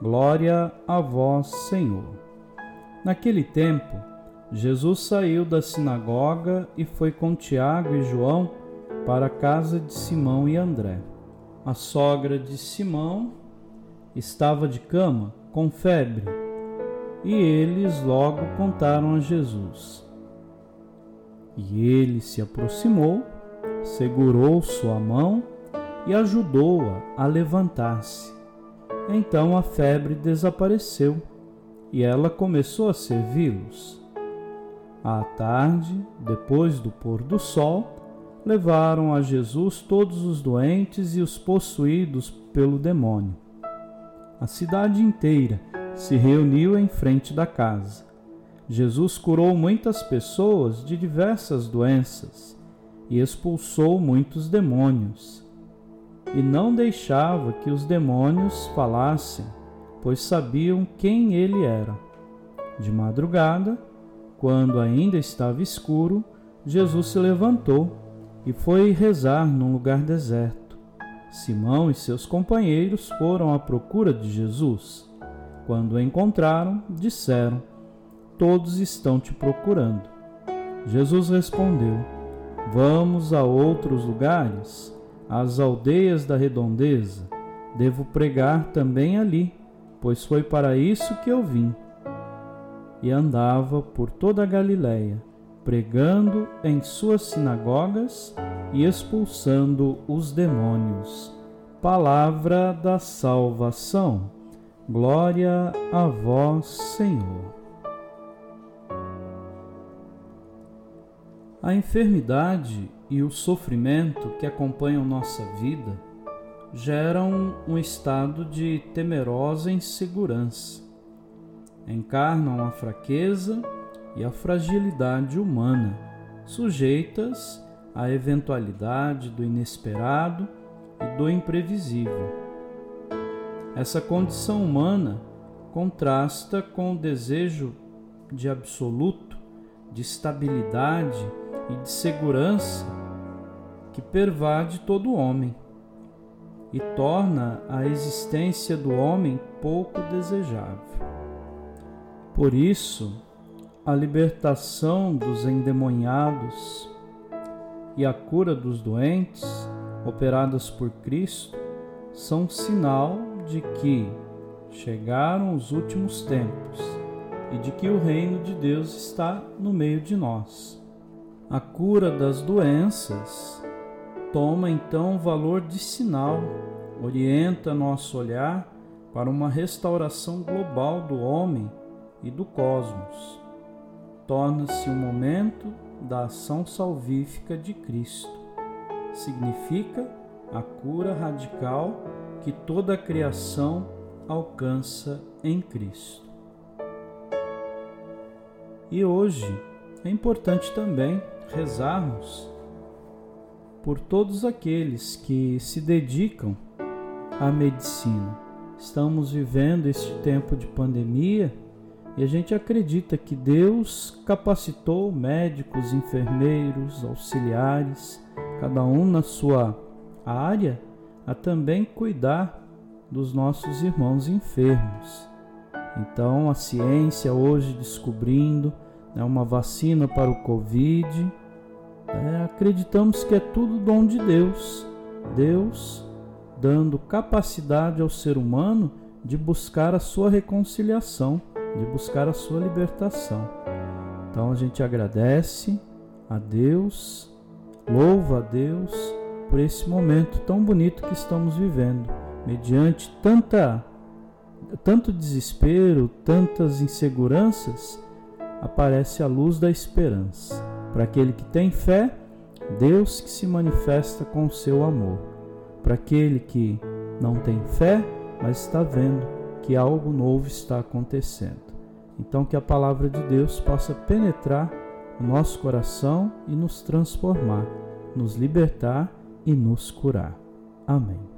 Glória a vós, Senhor. Naquele tempo, Jesus saiu da sinagoga e foi com Tiago e João para a casa de Simão e André. A sogra de Simão estava de cama, com febre, e eles logo contaram a Jesus. E ele se aproximou, segurou sua mão e ajudou-a a, a levantar-se. Então a febre desapareceu e ela começou a servi-los. À tarde, depois do pôr do sol, levaram a Jesus todos os doentes e os possuídos pelo demônio. A cidade inteira se reuniu em frente da casa. Jesus curou muitas pessoas de diversas doenças e expulsou muitos demônios e não deixava que os demônios falassem, pois sabiam quem ele era. De madrugada, quando ainda estava escuro, Jesus se levantou e foi rezar num lugar deserto. Simão e seus companheiros foram à procura de Jesus. Quando o encontraram, disseram: Todos estão te procurando. Jesus respondeu: Vamos a outros lugares às aldeias da redondeza, devo pregar também ali, pois foi para isso que eu vim. E andava por toda a Galiléia, pregando em suas sinagogas e expulsando os demônios. Palavra da salvação. Glória a vós, Senhor. A enfermidade e o sofrimento que acompanham nossa vida geram um estado de temerosa insegurança. Encarnam a fraqueza e a fragilidade humana, sujeitas à eventualidade do inesperado e do imprevisível. Essa condição humana contrasta com o desejo de absoluto, de estabilidade e de segurança que pervade todo homem e torna a existência do homem pouco desejável. Por isso, a libertação dos endemoniados e a cura dos doentes, operadas por Cristo, são sinal de que chegaram os últimos tempos e de que o reino de Deus está no meio de nós. A cura das doenças toma então valor de sinal, orienta nosso olhar para uma restauração global do homem e do cosmos. Torna-se um momento da ação salvífica de Cristo. Significa a cura radical que toda a criação alcança em Cristo. E hoje é importante também rezarmos por todos aqueles que se dedicam à medicina. Estamos vivendo este tempo de pandemia e a gente acredita que Deus capacitou médicos, enfermeiros, auxiliares, cada um na sua área, a também cuidar dos nossos irmãos enfermos. Então, a ciência hoje descobrindo né, uma vacina para o Covid é, acreditamos que é tudo dom de Deus. Deus dando capacidade ao ser humano de buscar a sua reconciliação, de buscar a sua libertação. Então a gente agradece a Deus, louva a Deus por esse momento tão bonito que estamos vivendo, mediante tanta tanto desespero, tantas inseguranças, aparece a luz da esperança. Para aquele que tem fé, Deus que se manifesta com o seu amor. Para aquele que não tem fé, mas está vendo que algo novo está acontecendo. Então, que a palavra de Deus possa penetrar o nosso coração e nos transformar, nos libertar e nos curar. Amém.